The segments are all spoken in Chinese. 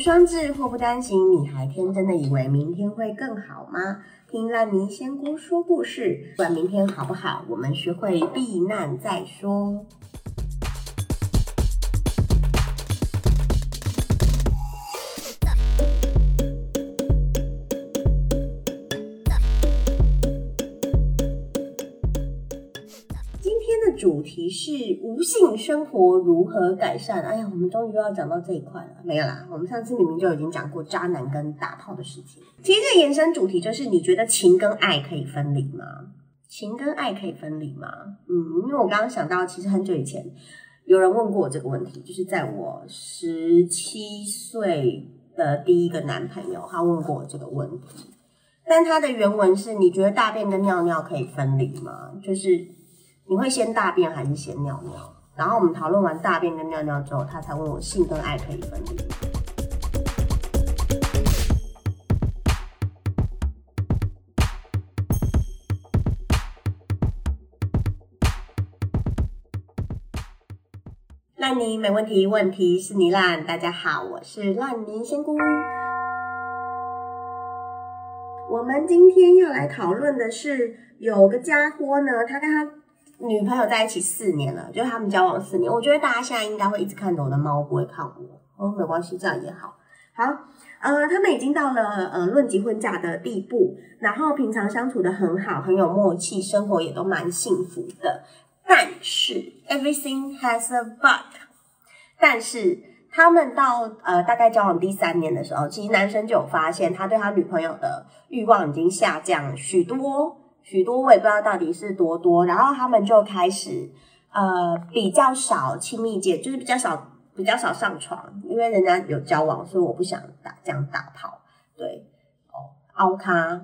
双至，祸不单行，你还天真的以为明天会更好吗？听烂泥仙姑说故事，不管明天好不好，我们学会避难再说。题是无性生活如何改善。哎呀，我们终于又要讲到这一块了。没有啦，我们上次明明就已经讲过渣男跟打炮的事情。其实这延伸主题就是，你觉得情跟爱可以分离吗？情跟爱可以分离吗？嗯，因为我刚刚想到，其实很久以前有人问过我这个问题，就是在我十七岁的第一个男朋友，他问过我这个问题。但他的原文是：你觉得大便跟尿尿可以分离吗？就是你会先大便还是先尿尿？然后我们讨论完大便跟尿尿之后，他才问我性跟爱可以分离？烂泥没问题，问题是你烂。大家好，我是烂泥仙姑。我们今天要来讨论的是，有个家伙呢，他跟他女朋友在一起四年了，就是他们交往四年。我觉得大家现在应该会一直看着我的猫，不会看我。哦，没关系，这样也好。好，呃，他们已经到了呃论及婚嫁的地步，然后平常相处的很好，很有默契，生活也都蛮幸福的。但是 everything has a but，但是他们到呃大概交往第三年的时候，其实男生就有发现他对他女朋友的欲望已经下降许多许多，我也不知道到底是多多。然后他们就开始呃比较少亲密接，就是比较少比较少上床，因为人家有交往，所以我不想打这样打炮。对，哦，凹咖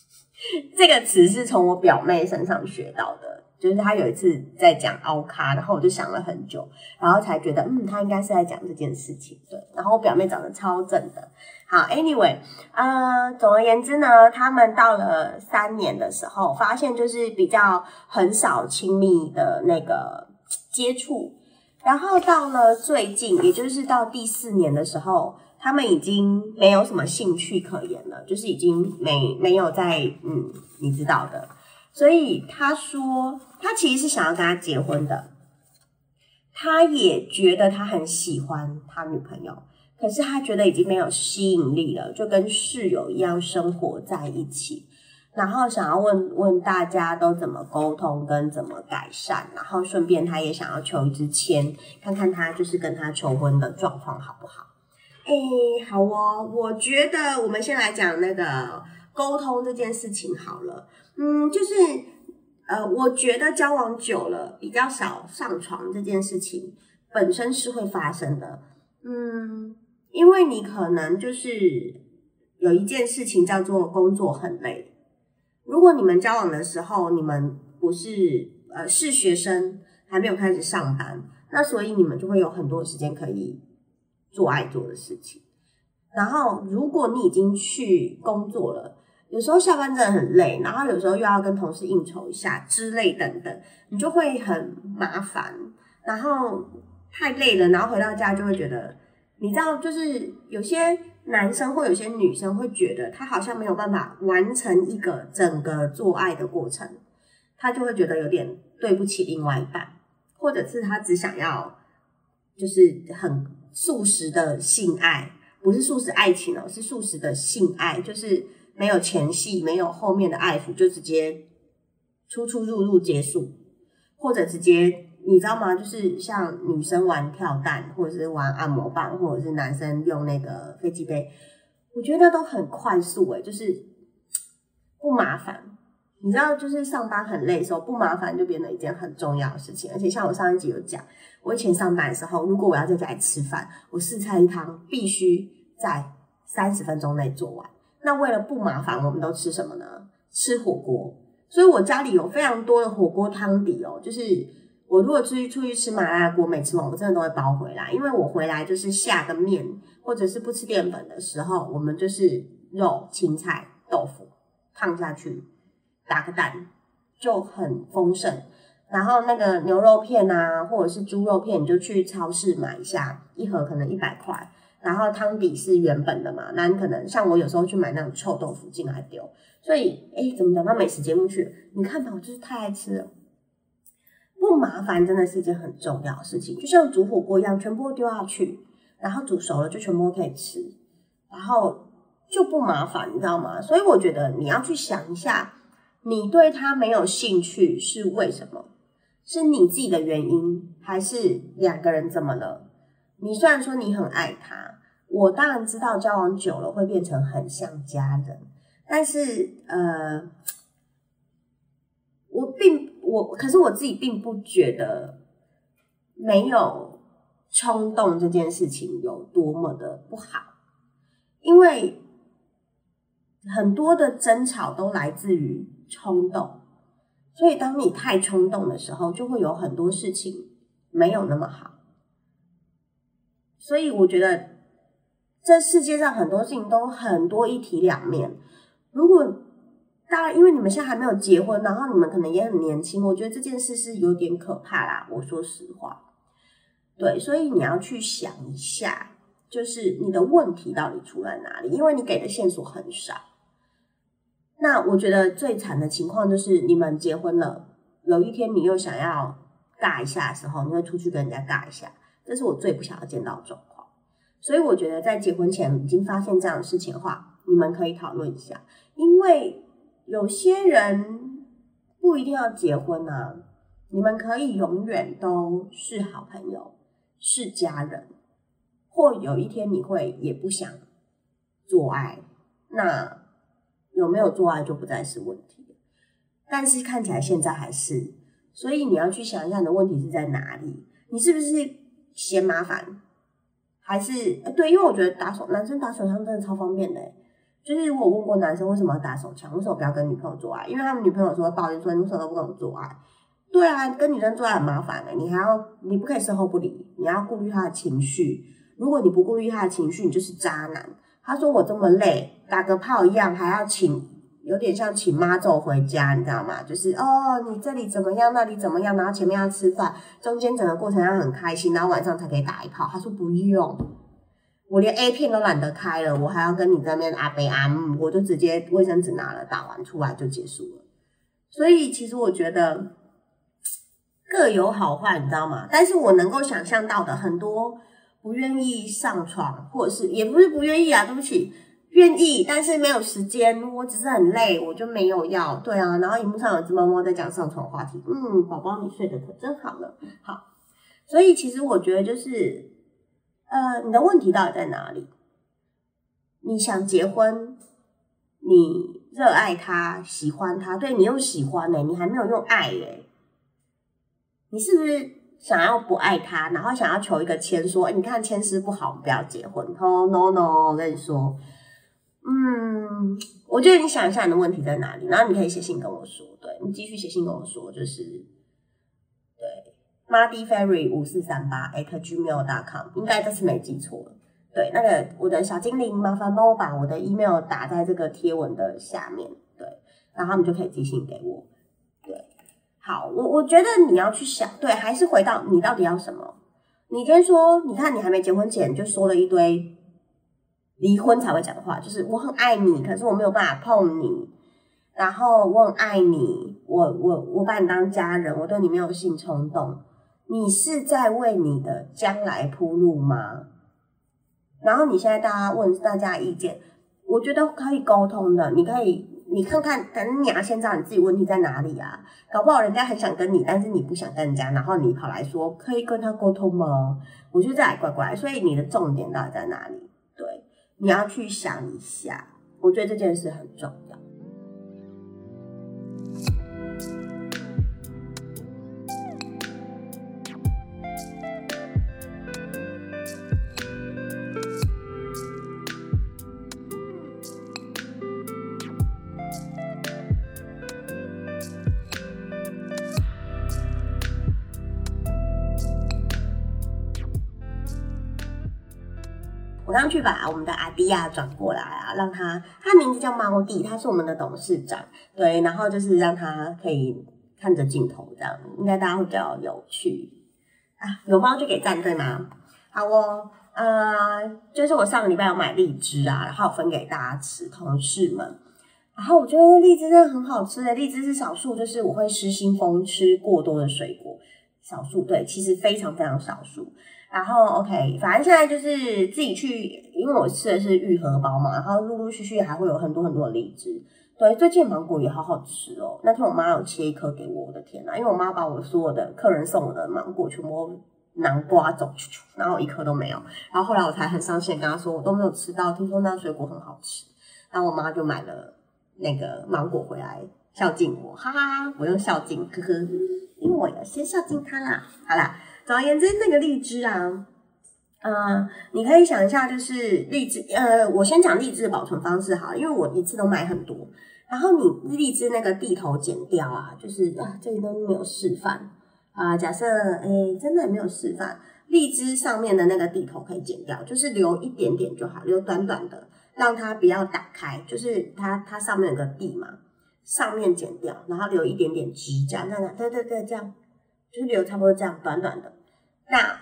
这个词是从我表妹身上学到的。就是他有一次在讲凹卡，然后我就想了很久，然后才觉得，嗯，他应该是在讲这件事情。对，然后我表妹长得超正的。好，anyway，呃，总而言之呢，他们到了三年的时候，发现就是比较很少亲密的那个接触，然后到了最近，也就是到第四年的时候，他们已经没有什么兴趣可言了，就是已经没没有在，嗯，你知道的。所以他说，他其实是想要跟他结婚的，他也觉得他很喜欢他女朋友，可是他觉得已经没有吸引力了，就跟室友一样生活在一起。然后想要问问大家都怎么沟通跟怎么改善，然后顺便他也想要求一支签，看看他就是跟他求婚的状况好不好？哎，好哦，我觉得我们先来讲那个沟通这件事情好了。嗯，就是呃，我觉得交往久了比较少上床这件事情本身是会发生的。嗯，因为你可能就是有一件事情叫做工作很累。如果你们交往的时候，你们不是呃是学生，还没有开始上班，那所以你们就会有很多时间可以做爱做的事情。然后，如果你已经去工作了，有时候下班真的很累，然后有时候又要跟同事应酬一下之类等等，你就会很麻烦，然后太累了，然后回到家就会觉得，你知道，就是有些男生或有些女生会觉得他好像没有办法完成一个整个做爱的过程，他就会觉得有点对不起另外一半，或者是他只想要就是很素食的性爱，不是素食爱情哦，是素食的性爱，就是。没有前戏，没有后面的爱抚，就直接出出入入结束，或者直接你知道吗？就是像女生玩跳蛋，或者是玩按摩棒，或者是男生用那个飞机杯，我觉得那都很快速诶、就是不麻烦。你知道，就是上班很累的时候，不麻烦就变得一件很重要的事情。而且像我上一集有讲，我以前上班的时候，如果我要在家里吃饭，我四菜一汤必须在三十分钟内做完。那为了不麻烦，我们都吃什么呢？吃火锅。所以我家里有非常多的火锅汤底哦。就是我如果出去出去吃麻辣锅没吃完，我真的都会包回来，因为我回来就是下个面，或者是不吃淀粉的时候，我们就是肉、青菜、豆腐烫下去，打个蛋就很丰盛。然后那个牛肉片啊，或者是猪肉片，你就去超市买一下，一盒可能一百块。然后汤底是原本的嘛，那你可能像我有时候去买那种臭豆腐进来丢，所以哎，怎么讲到美食节目去？你看吧，我就是太爱吃了，不麻烦真的是一件很重要的事情，就像煮火锅一样，全部丢下去，然后煮熟了就全部可以吃，然后就不麻烦，你知道吗？所以我觉得你要去想一下，你对他没有兴趣是为什么？是你自己的原因，还是两个人怎么了？你虽然说你很爱他，我当然知道交往久了会变成很像家人，但是呃，我并我可是我自己并不觉得没有冲动这件事情有多么的不好，因为很多的争吵都来自于冲动，所以当你太冲动的时候，就会有很多事情没有那么好。所以我觉得，这世界上很多事情都很多一体两面。如果当然，因为你们现在还没有结婚，然后你们可能也很年轻，我觉得这件事是有点可怕啦。我说实话，对，所以你要去想一下，就是你的问题到底出在哪里？因为你给的线索很少。那我觉得最惨的情况就是，你们结婚了，有一天你又想要尬一下的时候，你会出去跟人家尬一下。这是我最不想要见到的状况，所以我觉得在结婚前已经发现这样的事情的话，你们可以讨论一下，因为有些人不一定要结婚啊，你们可以永远都是好朋友，是家人，或有一天你会也不想做爱，那有没有做爱就不再是问题，但是看起来现在还是，所以你要去想一下你的问题是在哪里，你是不是？嫌麻烦，还是对？因为我觉得打手男生打手枪真的超方便的。就是我问过男生为什么要打手枪，为什么不要跟女朋友做爱？因为他们女朋友说抱怨说你为什么都不跟我做爱？对啊，跟女生做爱很麻烦的，你还要你不可以事后不理，你要顾虑他的情绪。如果你不顾虑他的情绪，你就是渣男。他说我这么累，打个炮一样还要请。有点像请妈走回家，你知道吗？就是哦，你这里怎么样，那里怎么样，然后前面要吃饭，中间整个过程要很开心，然后晚上才可以打一炮。他说不用，我连 A 片都懒得开了，我还要跟你在那边阿贝阿姆，我就直接卫生纸拿了，打完出来就结束了。所以其实我觉得各有好坏，你知道吗？但是我能够想象到的很多不愿意上床，或者是也不是不愿意啊，对不起。愿意，但是没有时间。我只是很累，我就没有要。对啊，然后荧幕上有只猫猫在讲上床话题。嗯，宝宝你睡得可真好了。好，所以其实我觉得就是，呃，你的问题到底在哪里？你想结婚，你热爱他，喜欢他，对你又喜欢呢，你还没有用爱耶。你是不是想要不爱他，然后想要求一个签说，你看签诗不好，不要结婚。哦，no no，我跟你说。嗯，我觉得你想一下你的问题在哪里，然后你可以写信跟我说。对你继续写信跟我说，就是对 m a d y Fairy 五四三八 at gmail.com，应该这次没记错。对，那个我的小精灵，麻烦帮我把我的 email 打在这个贴文的下面，对，然后他们就可以寄信给我。对，好，我我觉得你要去想，对，还是回到你到底要什么？你先说，你看你还没结婚前就说了一堆。离婚才会讲的话，就是我很爱你，可是我没有办法碰你。然后我很爱你，我我我把你当家人，我对你没有性冲动。你是在为你的将来铺路吗？然后你现在大家问大家意见，我觉得可以沟通的。你可以你看看，等你要先知道你自己问题在哪里啊？搞不好人家很想跟你，但是你不想跟人家，然后你跑来说可以跟他沟通吗？我觉得这还怪怪。所以你的重点到底在哪里？你要去想一下，我觉得这件事很重要。去把我们的阿迪亚转过来啊，让他，他名字叫猫弟，他是我们的董事长，对，然后就是让他可以看着镜头，这样应该大家会比较有趣啊。有猫就给赞，对吗？好哦，呃，就是我上个礼拜有买荔枝啊，然后分给大家吃，同事们。然后我觉得荔枝真的很好吃的，荔枝是少数，就是我会失心疯吃过多的水果，少数对，其实非常非常少数。然后 OK，反正现在就是自己去，因为我吃的是愈合包嘛，然后陆陆续续还会有很多很多的荔枝。对，最近芒果也好好吃哦。那天我妈有切一颗给我，我的天呐，因为我妈把我所有的客人送我的芒果全部南瓜走，然后一颗都没有。然后后来我才很伤心跟她说，我都没有吃到，听说那水果很好吃。然后我妈就买了。那个芒果回来孝敬我，哈哈哈，不用孝敬，呵呵，因为我要先孝敬她啦。好啦，总而言之，那个荔枝啊，呃，你可以想一下，就是荔枝，呃，我先讲荔枝的保存方式哈，因为我一次都买很多。然后你荔枝那个地头剪掉啊，就是啊，这里都没有示范啊。假设哎，真的没有示范，荔枝上面的那个地头可以剪掉，就是留一点点就好，留短短的。让它不要打开，就是它它上面有个地嘛，上面剪掉，然后留一点点指甲，那样，对对对，这样就是留差不多这样短短的。那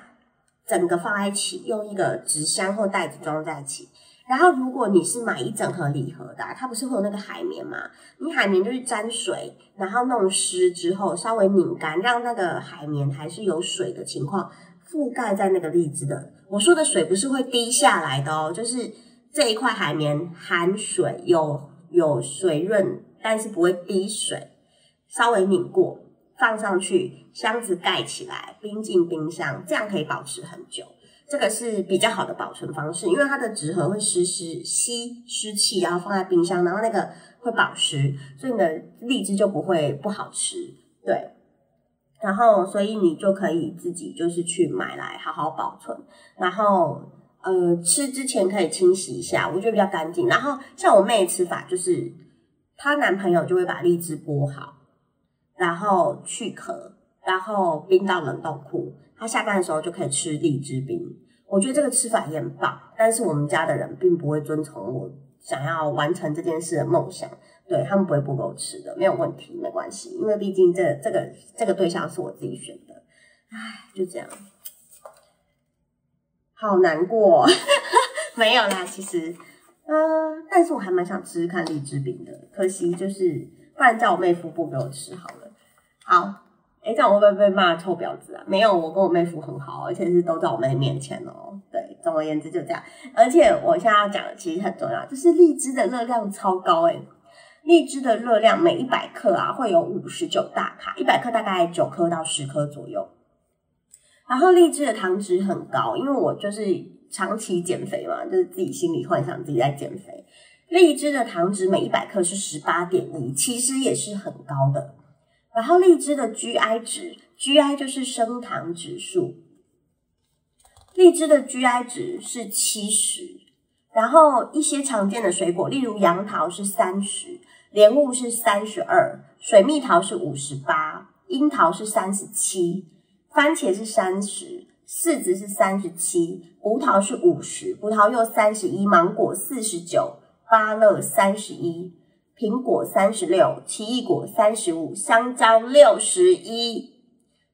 整个放在一起，用一个纸箱或袋子装在一起。然后如果你是买一整盒礼盒的，它不是会有那个海绵吗？你海绵就是沾水，然后弄湿之后稍微拧干，让那个海绵还是有水的情况覆盖在那个荔枝的。我说的水不是会滴下来的哦，就是。这一块海绵含水，有有水润，但是不会滴水。稍微拧过，放上去，箱子盖起来，冰进冰箱，这样可以保持很久。这个是比较好的保存方式，因为它的纸盒会湿湿吸湿气，然后放在冰箱，然后那个会保湿，所以你的荔枝就不会不好吃。对，然后所以你就可以自己就是去买来好好保存，然后。呃，吃之前可以清洗一下，我觉得比较干净。然后像我妹吃法，就是她男朋友就会把荔枝剥好，然后去壳，然后冰到冷冻库，他下班的时候就可以吃荔枝冰。我觉得这个吃法也很棒，但是我们家的人并不会遵从我想要完成这件事的梦想，对他们不会不给我吃的，没有问题，没关系，因为毕竟这这个这个对象是我自己选的，唉，就这样。好难过，没有啦，其实，嗯，但是我还蛮想吃吃看荔枝饼的，可惜就是，不然叫我妹夫不给我吃好了。好，哎，这样我会不会被骂臭婊子啊？没有，我跟我妹夫很好，而且是都在我妹面前哦。对，总而言之就这样。而且我现在要讲的其实很重要，就是荔枝的热量超高哎，荔枝的热量每一百克啊会有五十九大卡，一百克大概九颗到十颗左右。然后荔枝的糖脂很高，因为我就是长期减肥嘛，就是自己心里幻想自己在减肥。荔枝的糖脂每一百克是十八点一，其实也是很高的。然后荔枝的 GI 值，GI 就是升糖指数，荔枝的 GI 值是七十。然后一些常见的水果，例如杨桃是三十，莲雾是三十二，水蜜桃是五十八，樱桃是三十七。番茄是三十，柿子是三十七，葡萄是五十，葡萄柚三十一，芒果四十九，芭乐三十一，苹果三十六，奇异果三十五，香蕉六十一，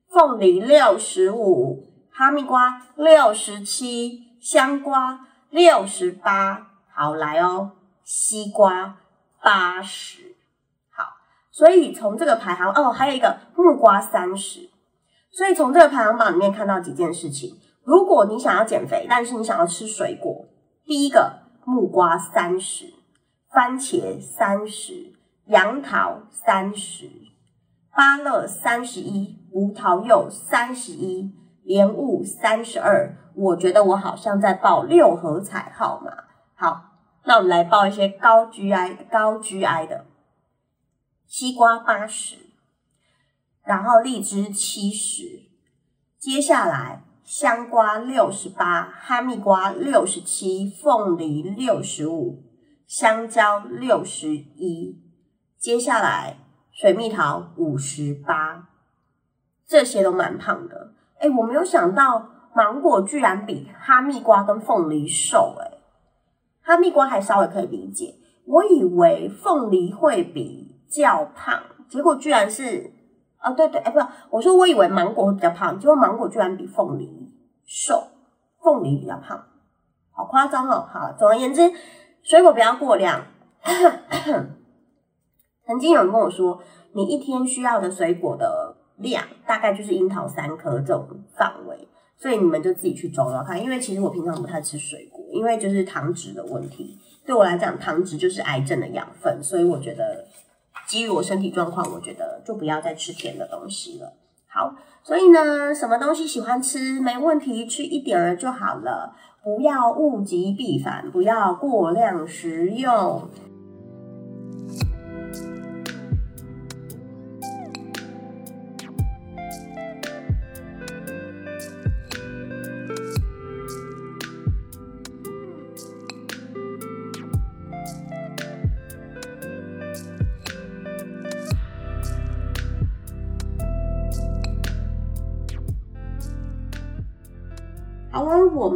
凤梨六十五，哈密瓜六十七，香瓜六十八，好来哦，西瓜八十，好，所以从这个排行哦，还有一个木瓜三十。所以从这个排行榜里面看到几件事情：如果你想要减肥，但是你想要吃水果，第一个木瓜三十，番茄三十，杨桃三十，芭乐三十一，葡萄柚三十一，莲雾三十二。我觉得我好像在报六合彩号码。好，那我们来报一些高 GI 高 GI 的，西瓜八十。然后荔枝七十，接下来香瓜六十八，哈密瓜六十七，凤梨六十五，香蕉六十一，接下来水蜜桃五十八，这些都蛮胖的。哎，我没有想到芒果居然比哈密瓜跟凤梨瘦，哎，哈密瓜还稍微可以理解，我以为凤梨会比较胖，结果居然是。啊，对对，哎，不，我说我以为芒果会比较胖，结果芒果居然比凤梨瘦，凤梨比较胖，好夸张哦。好，总而言之，水果不要过量。曾经有人跟我说，你一天需要的水果的量大概就是樱桃三颗这种范围，所以你们就自己去抓抓看。因为其实我平常不太吃水果，因为就是糖脂的问题，对我来讲，糖脂就是癌症的养分，所以我觉得基于我身体状况，我觉得就不要再吃甜的东西了。好，所以呢，什么东西喜欢吃没问题，吃一点儿就好了，不要物极必反，不要过量食用。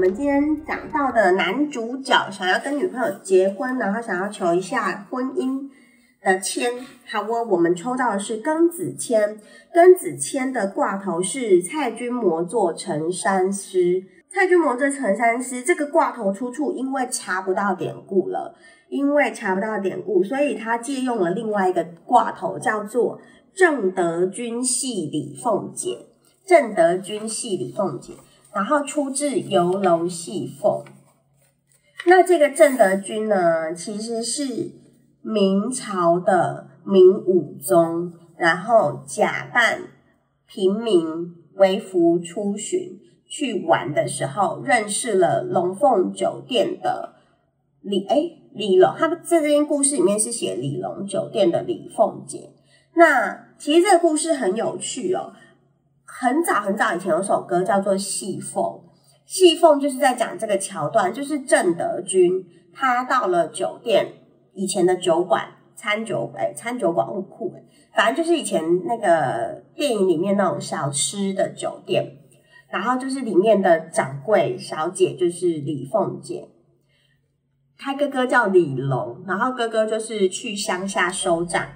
我们今天讲到的男主角想要跟女朋友结婚，然后想要求一下婚姻的签。好哦，我们抽到的是庚子签，庚子签的挂头是蔡君魔做陈山师。蔡君魔做陈山师这个挂头出处，因为查不到典故了，因为查不到典故，所以他借用了另外一个挂头，叫做正德君系李凤姐。正德君系李凤姐。然后出自《游楼戏凤》，那这个正德君呢，其实是明朝的明武宗，然后假扮平民为服出巡去玩的时候，认识了龙凤酒店的李哎李龙，他在这篇故事里面是写李龙酒店的李凤姐。那其实这个故事很有趣哦。很早很早以前有首歌叫做《戏凤》，戏凤就是在讲这个桥段，就是郑德军他到了酒店，以前的酒馆餐酒哎餐酒馆物库哎，反正就是以前那个电影里面那种小吃的酒店，然后就是里面的掌柜小姐就是李凤姐，他哥哥叫李龙，然后哥哥就是去乡下收账，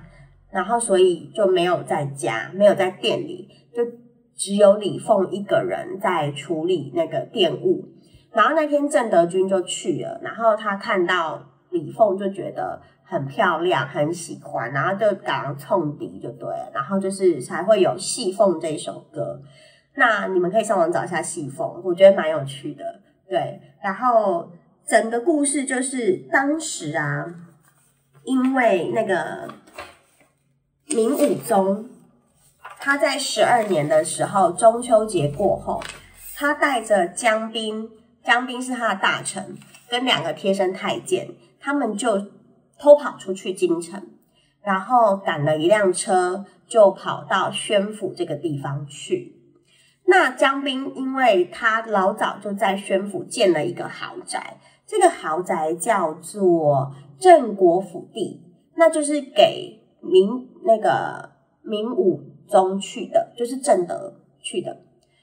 然后所以就没有在家，没有在店里就。只有李凤一个人在处理那个电务，然后那天郑德军就去了，然后他看到李凤就觉得很漂亮，很喜欢，然后就赶上冲敌就对了，然后就是才会有《戏凤》这首歌。那你们可以上网找一下《戏凤》，我觉得蛮有趣的。对，然后整个故事就是当时啊，因为那个明武宗。他在十二年的时候，中秋节过后，他带着江彬，江彬是他的大臣，跟两个贴身太监，他们就偷跑出去京城，然后赶了一辆车，就跑到宣府这个地方去。那江彬因为他老早就在宣府建了一个豪宅，这个豪宅叫做镇国府地，那就是给明那个明武。中去的，就是正德去的，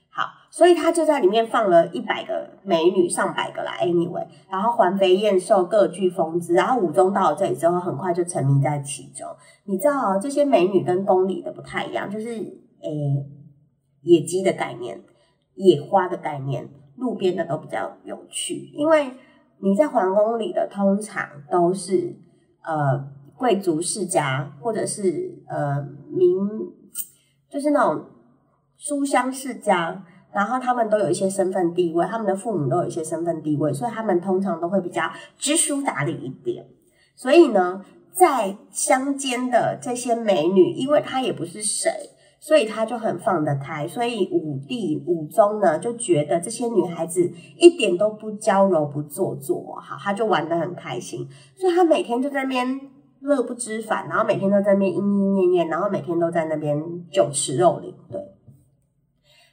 好，所以他就在里面放了一百个美女，上百个啦，anyway，然后环肥燕瘦，各具风姿，然后武宗到了这里之后，很快就沉迷在其中。你知道这些美女跟宫里的不太一样，就是诶，野鸡的概念，野花的概念，路边的都比较有趣，因为你在皇宫里的通常都是呃贵族世家，或者是呃民。就是那种书香世家，然后他们都有一些身份地位，他们的父母都有一些身份地位，所以他们通常都会比较知书达理一点。所以呢，在乡间的这些美女，因为她也不是谁，所以他就很放得开。所以武帝武宗呢，就觉得这些女孩子一点都不娇柔不做作，好，他就玩得很开心。所以他每天就在那边。乐不知返，然后每天都在那边莺莺念念，然后每天都在那边酒池肉林，对，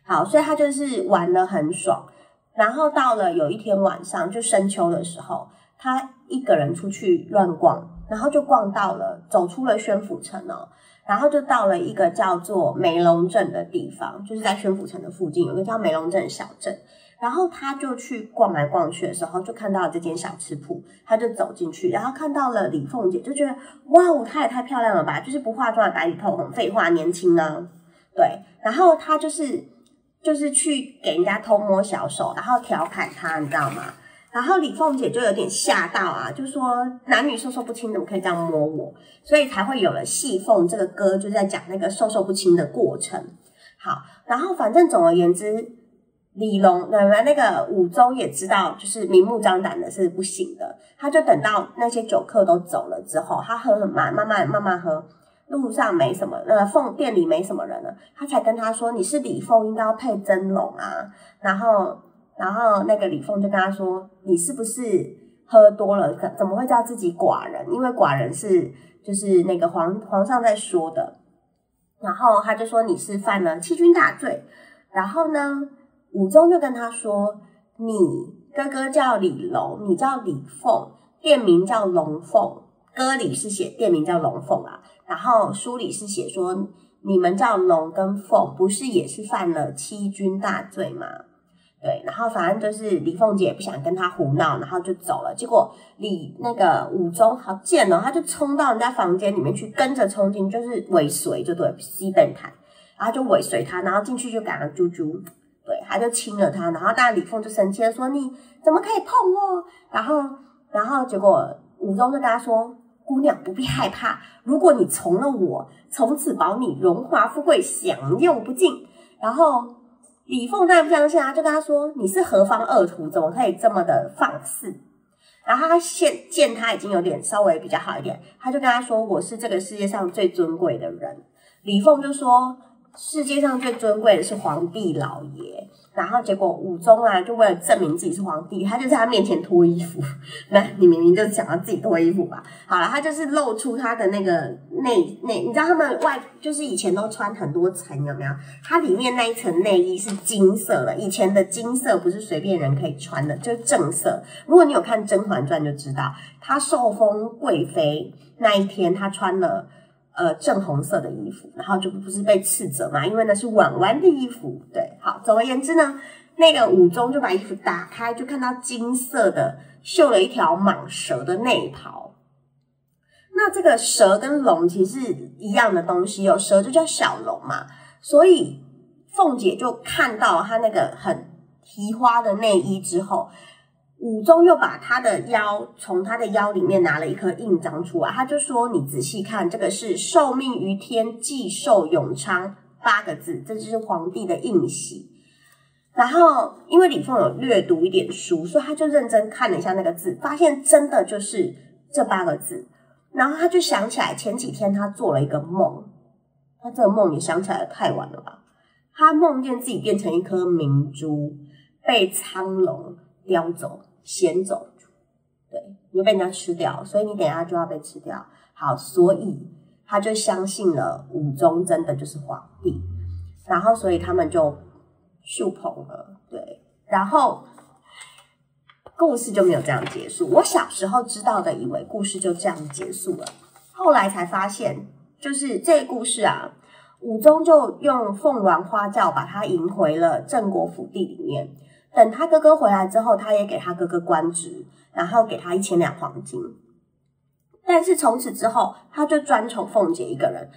好，所以他就是玩的很爽。然后到了有一天晚上，就深秋的时候，他一个人出去乱逛，然后就逛到了，走出了宣府城哦，然后就到了一个叫做梅龙镇的地方，就是在宣府城的附近有个叫梅龙镇小镇。然后他就去逛来逛去的时候，就看到这间小吃铺，他就走进去，然后看到了李凤姐，就觉得哇哦，她也太漂亮了吧！就是不化妆的白里透红，废话，年轻啊，对。然后他就是就是去给人家偷摸小手，然后调侃他，你知道吗？然后李凤姐就有点吓到啊，就说男女授受不亲，怎么可以这样摸我？所以才会有了戏凤这个歌，就在讲那个授受不亲的过程。好，然后反正总而言之，李龙那那个武宗也知道，就是明目张胆的是不行的，他就等到那些酒客都走了之后，他喝很慢，慢慢慢慢喝，路上没什么，呃，凤店里没什么人了，他才跟他说：“你是李凤，应该要配真龙啊。”然后。然后那个李凤就跟他说：“你是不是喝多了？怎怎么会叫自己寡人？因为寡人是就是那个皇皇上在说的。”然后他就说：“你是犯了欺君大罪。”然后呢，武宗就跟他说：“你哥哥叫李龙，你叫李凤，店名叫龙凤。歌里是写店名叫龙凤啊，然后书里是写说你们叫龙跟凤，不是也是犯了欺君大罪吗？”对，然后反正就是李凤姐也不想跟他胡闹，然后就走了。结果李那个武宗好贱哦，他就冲到人家房间里面去，跟着冲进，就是尾随，就对，西本台，然后就尾随他，然后进去就赶上猪猪，对，他就亲了他，然后大李凤就生气了，说你怎么可以碰我？然后，然后结果武宗就跟他说，姑娘不必害怕，如果你从了我，从此保你荣华富贵享用不尽。然后。李凤当然不相信啊，就跟他说：“你是何方恶徒，怎么可以这么的放肆？”然后他现见他已经有点稍微比较好一点，他就跟他说：“我是这个世界上最尊贵的人。”李凤就说。世界上最尊贵的是皇帝老爷，然后结果武宗啊，就为了证明自己是皇帝，他就在他面前脱衣服。那你明明就想要自己脱衣服吧？好了，他就是露出他的那个内内，你知道他们外就是以前都穿很多层，有没有？它里面那一层内衣是金色的，以前的金色不是随便人可以穿的，就是正色。如果你有看《甄嬛传》就知道，她受封贵妃那一天，她穿了。呃，正红色的衣服，然后就不是被斥责嘛，因为那是婉婉的衣服。对，好，总而言之呢，那个武宗就把衣服打开，就看到金色的绣了一条蟒蛇的内袍。那这个蛇跟龙其实是一样的东西，有蛇就叫小龙嘛，所以凤姐就看到他那个很提花的内衣之后。武宗又把他的腰从他的腰里面拿了一颗印章出来，他就说：“你仔细看，这个是‘受命于天，既寿永昌’八个字，这就是皇帝的印玺。”然后，因为李凤有略读一点书，所以他就认真看了一下那个字，发现真的就是这八个字。然后他就想起来前几天他做了一个梦，他这个梦也想起来太晚了吧？他梦见自己变成一颗明珠，被苍龙叼走。先走，对，你就被人家吃掉，所以你等下就要被吃掉。好，所以他就相信了。武宗真的就是皇帝，然后所以他们就秀捧了，对，然后故事就没有这样结束。我小时候知道的，以为故事就这样结束了，后来才发现，就是这个故事啊，武宗就用凤鸾花轿把他迎回了。郑国府地里面。等他哥哥回来之后，他也给他哥哥官职，然后给他一千两黄金。但是从此之后，他就专宠凤姐一个人。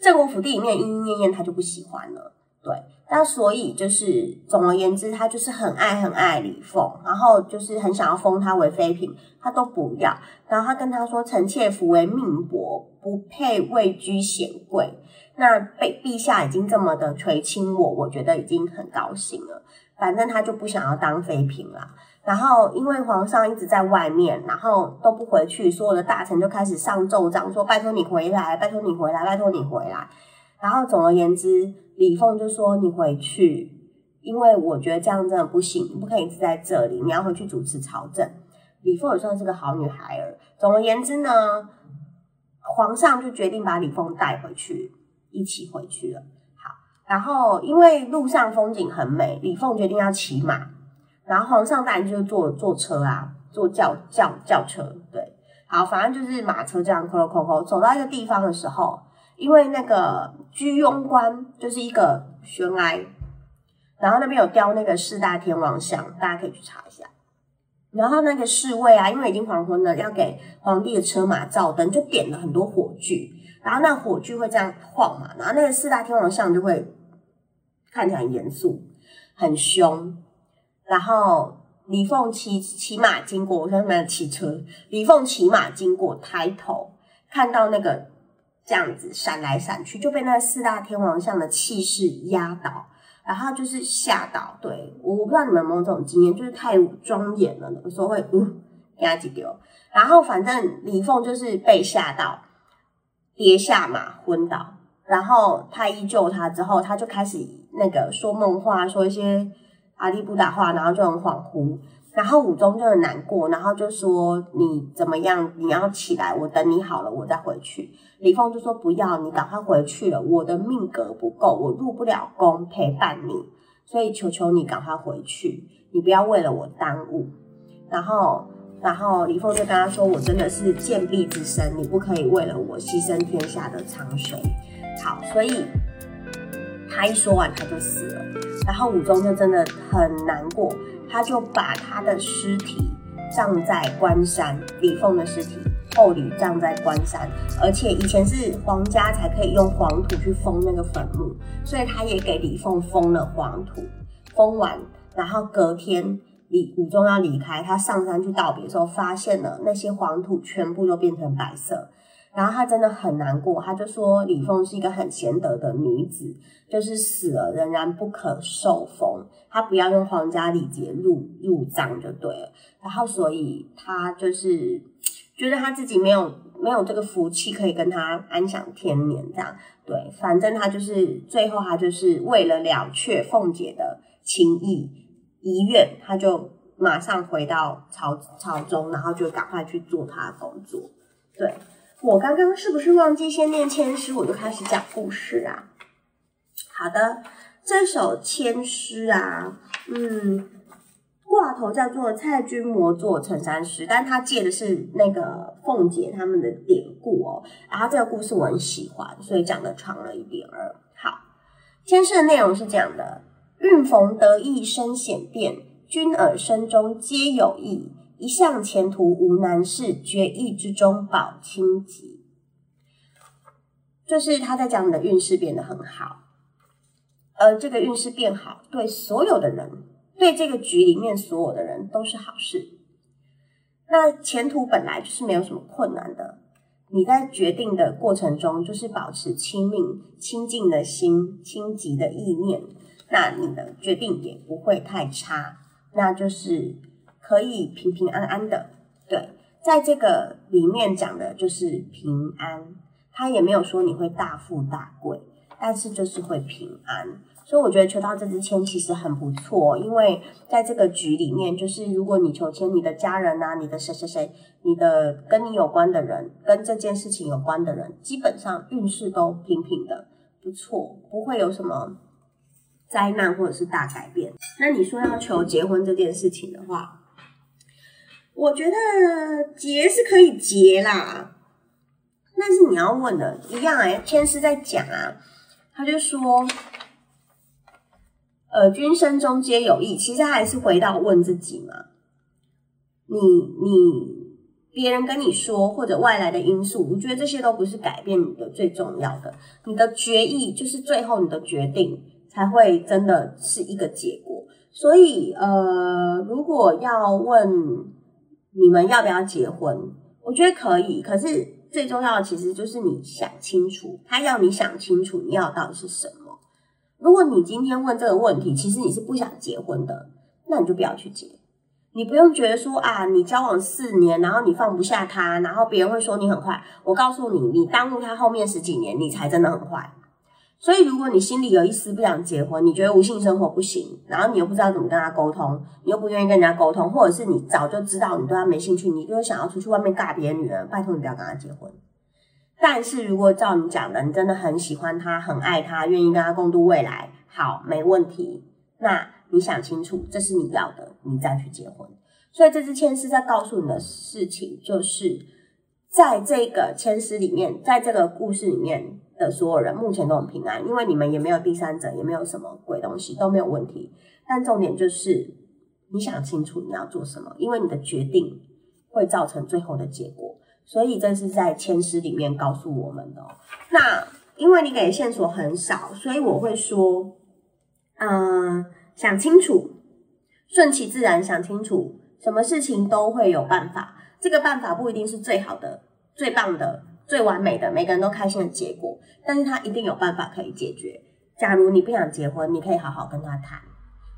郑国府地里面莺莺燕燕，他就不喜欢了。对，那所以就是总而言之，他就是很爱很爱李凤，然后就是很想要封她为妃嫔，他都不要。然后他跟他说：“臣妾福为命薄，不配位居显贵。那被陛下已经这么的垂青我，我觉得已经很高兴了。”反正他就不想要当妃嫔了。然后因为皇上一直在外面，然后都不回去，所有的大臣就开始上奏章说：“拜托你回来，拜托你回来，拜托你回来。”然后总而言之，李凤就说：“你回去，因为我觉得这样真的不行，你不可以一直在这里，你要回去主持朝政。”李凤也算是个好女孩儿。总而言之呢，皇上就决定把李凤带回去，一起回去了。然后，因为路上风景很美，李凤决定要骑马，然后皇上当然就坐坐车啊，坐轿轿轿车。对，好，反正就是马车这样，咯咯咯咯，走到一个地方的时候，因为那个居庸关就是一个悬崖，然后那边有雕那个四大天王像，大家可以去查一下。然后那个侍卫啊，因为已经黄昏了，要给皇帝的车马照灯，就点了很多火炬，然后那火炬会这样晃嘛，然后那个四大天王像就会。看起来很严肃，很凶，然后李凤骑骑马经过，我说没有骑车，李凤骑马经过，抬头看到那个这样子闪来闪去，就被那四大天王像的气势压倒，然后就是吓到。对，我不知道你们有没有这种经验，就是太庄严了，有时候会呜给他几丢。然后反正李凤就是被吓到，跌下马昏倒。然后太医救他之后，他就开始那个说梦话，说一些阿里不达话，然后就很恍惚。然后武宗就很难过，然后就说你怎么样？你要起来，我等你好了，我再回去。李凤就说不要，你赶快回去了，我的命格不够，我入不了宫陪伴你，所以求求你赶快回去，你不要为了我耽误。然后。然后李凤就跟他说：“我真的是贱婢之身，你不可以为了我牺牲天下的苍生。”好，所以他一说完他就死了。然后武宗就真的很难过，他就把他的尸体葬在关山，李凤的尸体后吕葬在关山，而且以前是皇家才可以用黄土去封那个坟墓，所以他也给李凤封了黄土。封完，然后隔天。李武宗要离开，他上山去道别的时候，发现了那些黄土全部都变成白色，然后他真的很难过，他就说李凤是一个很贤德的女子，就是死了仍然不可受封，他不要用皇家礼节入入葬就对了，然后所以他就是觉得他自己没有没有这个福气可以跟他安享天年这样，对，反正他就是最后他就是为了了却凤姐的情意。遗愿，他就马上回到朝朝中，然后就赶快去做他的工作。对我刚刚是不是忘记先念千诗，我就开始讲故事啊？好的，这首千诗啊，嗯，挂头叫做蔡君谟作陈山诗，但他借的是那个凤姐他们的典故哦。然后这个故事我很喜欢，所以讲的长了一点儿。好，千诗的内容是这样的。运逢得意身显变，君尔身中皆有意。一向前途无难事，决意之中保清吉。就是他在讲你的运势变得很好，而这个运势变好，对所有的人，对这个局里面所有的人都是好事。那前途本来就是没有什么困难的，你在决定的过程中，就是保持清明、清净的心、清极的意念。那你的决定也不会太差，那就是可以平平安安的。对，在这个里面讲的就是平安，他也没有说你会大富大贵，但是就是会平安。所以我觉得求到这支签其实很不错，因为在这个局里面，就是如果你求签，你的家人啊，你的谁谁谁，你的跟你有关的人，跟这件事情有关的人，基本上运势都平平的，不错，不会有什么。灾难或者是大改变，那你说要求结婚这件事情的话，我觉得结是可以结啦，但是你要问的一样哎，天师在讲啊，他就说，呃，君生中皆有意，其实还是回到问自己嘛，你你别人跟你说或者外来的因素，我觉得这些都不是改变你的最重要的，你的决议就是最后你的决定。才会真的是一个结果，所以呃，如果要问你们要不要结婚，我觉得可以。可是最重要的其实就是你想清楚，他要你想清楚你要到底是什么。如果你今天问这个问题，其实你是不想结婚的，那你就不要去结。你不用觉得说啊，你交往四年，然后你放不下他，然后别人会说你很坏。我告诉你，你耽误他后面十几年，你才真的很坏。所以，如果你心里有一丝不想结婚，你觉得无性生活不行，然后你又不知道怎么跟他沟通，你又不愿意跟人家沟通，或者是你早就知道你对他没兴趣，你就想要出去外面尬别的女人，拜托你不要跟他结婚。但是如果照你讲的，你真的很喜欢他，很爱他，愿意跟他共度未来，好，没问题。那你想清楚，这是你要的，你再去结婚。所以这支签是在告诉你的事情，就是在这个签诗里面，在这个故事里面。的所有人目前都很平安，因为你们也没有第三者，也没有什么鬼东西，都没有问题。但重点就是你想清楚你要做什么，因为你的决定会造成最后的结果。所以这是在签诗里面告诉我们的。那因为你给线索很少，所以我会说，嗯，想清楚，顺其自然，想清楚，什么事情都会有办法。这个办法不一定是最好的、最棒的、最完美的，每个人都开心的结果，但是他一定有办法可以解决。假如你不想结婚，你可以好好跟他谈，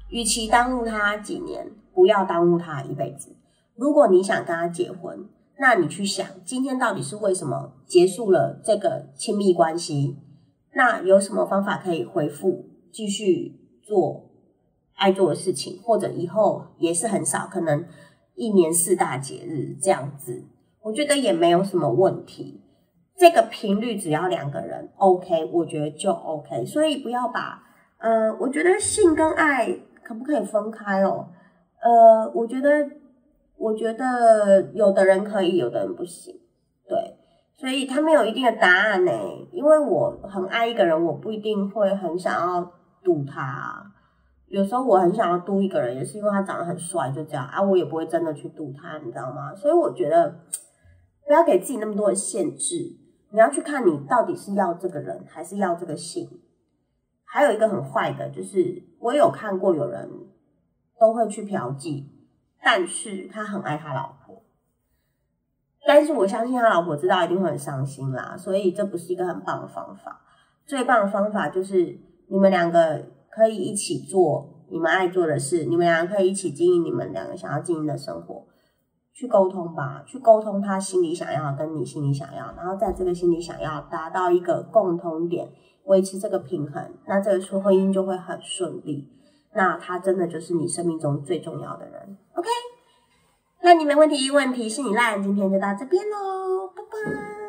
与其耽误他几年，不要耽误他一辈子。如果你想跟他结婚，那你去想，今天到底是为什么结束了这个亲密关系？那有什么方法可以回复，继续做爱做的事情，或者以后也是很少，可能一年四大节日这样子，我觉得也没有什么问题。这个频率只要两个人 OK，我觉得就 OK。所以不要把呃，我觉得性跟爱可不可以分开哦？呃，我觉得。我觉得有的人可以，有的人不行，对，所以他没有一定的答案呢。因为我很爱一个人，我不一定会很想要赌他。有时候我很想要赌一个人，也是因为他长得很帅，就这样啊，我也不会真的去赌他，你知道吗？所以我觉得不要给自己那么多的限制，你要去看你到底是要这个人，还是要这个性。还有一个很坏的，就是我有看过有人都会去嫖妓。但是他很爱他老婆，但是我相信他老婆知道一定会很伤心啦，所以这不是一个很棒的方法。最棒的方法就是你们两个可以一起做你们爱做的事，你们两个可以一起经营你们两个想要经营的生活，去沟通吧，去沟通他心里想要跟你心里想要，然后在这个心里想要达到一个共通点，维持这个平衡，那这个婚姻就会很顺利。那他真的就是你生命中最重要的人，OK？那你没问题，问题是你烂，今天就到这边喽，拜拜。